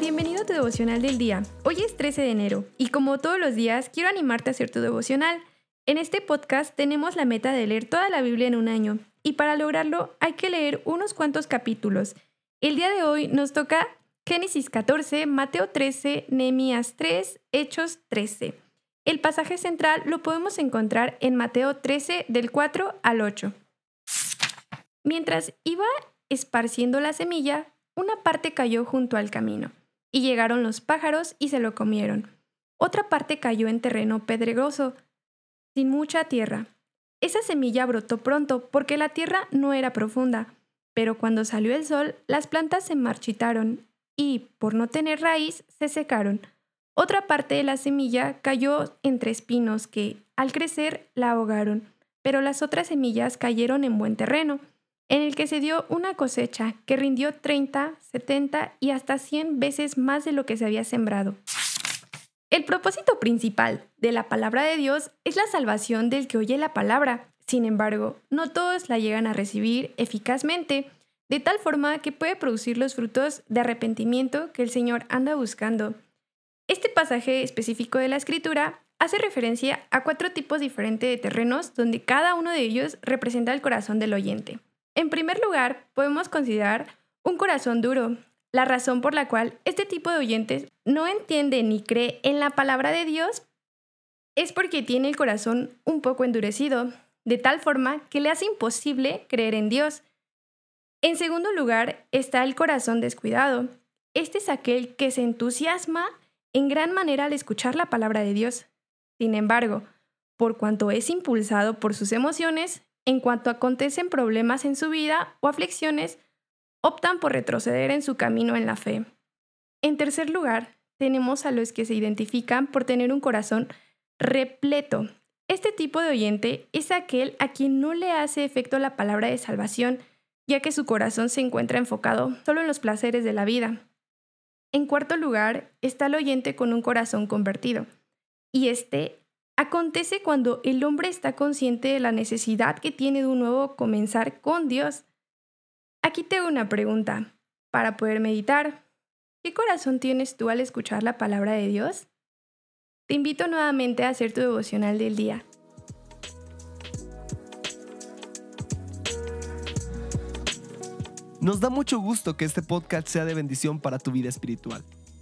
Bienvenido a tu devocional del día. Hoy es 13 de enero y como todos los días quiero animarte a hacer tu devocional. En este podcast tenemos la meta de leer toda la Biblia en un año y para lograrlo hay que leer unos cuantos capítulos. El día de hoy nos toca Génesis 14, Mateo 13, Nehemías 3, Hechos 13. El pasaje central lo podemos encontrar en Mateo 13 del 4 al 8. Mientras iba esparciendo la semilla, una parte cayó junto al camino, y llegaron los pájaros y se lo comieron. Otra parte cayó en terreno pedregoso, sin mucha tierra. Esa semilla brotó pronto porque la tierra no era profunda, pero cuando salió el sol, las plantas se marchitaron y, por no tener raíz, se secaron. Otra parte de la semilla cayó entre espinos que, al crecer, la ahogaron, pero las otras semillas cayeron en buen terreno en el que se dio una cosecha que rindió 30, 70 y hasta 100 veces más de lo que se había sembrado. El propósito principal de la palabra de Dios es la salvación del que oye la palabra. Sin embargo, no todos la llegan a recibir eficazmente, de tal forma que puede producir los frutos de arrepentimiento que el Señor anda buscando. Este pasaje específico de la Escritura hace referencia a cuatro tipos diferentes de terrenos donde cada uno de ellos representa el corazón del oyente. En primer lugar, podemos considerar un corazón duro, la razón por la cual este tipo de oyentes no entiende ni cree en la palabra de Dios es porque tiene el corazón un poco endurecido, de tal forma que le hace imposible creer en Dios. En segundo lugar está el corazón descuidado. Este es aquel que se entusiasma en gran manera al escuchar la palabra de Dios. Sin embargo, por cuanto es impulsado por sus emociones, en cuanto acontecen problemas en su vida o aflicciones, optan por retroceder en su camino en la fe. En tercer lugar, tenemos a los que se identifican por tener un corazón repleto. Este tipo de oyente es aquel a quien no le hace efecto la palabra de salvación, ya que su corazón se encuentra enfocado solo en los placeres de la vida. En cuarto lugar, está el oyente con un corazón convertido, y este Acontece cuando el hombre está consciente de la necesidad que tiene de un nuevo comenzar con Dios. Aquí tengo una pregunta para poder meditar. ¿Qué corazón tienes tú al escuchar la palabra de Dios? Te invito nuevamente a hacer tu devocional del día. Nos da mucho gusto que este podcast sea de bendición para tu vida espiritual.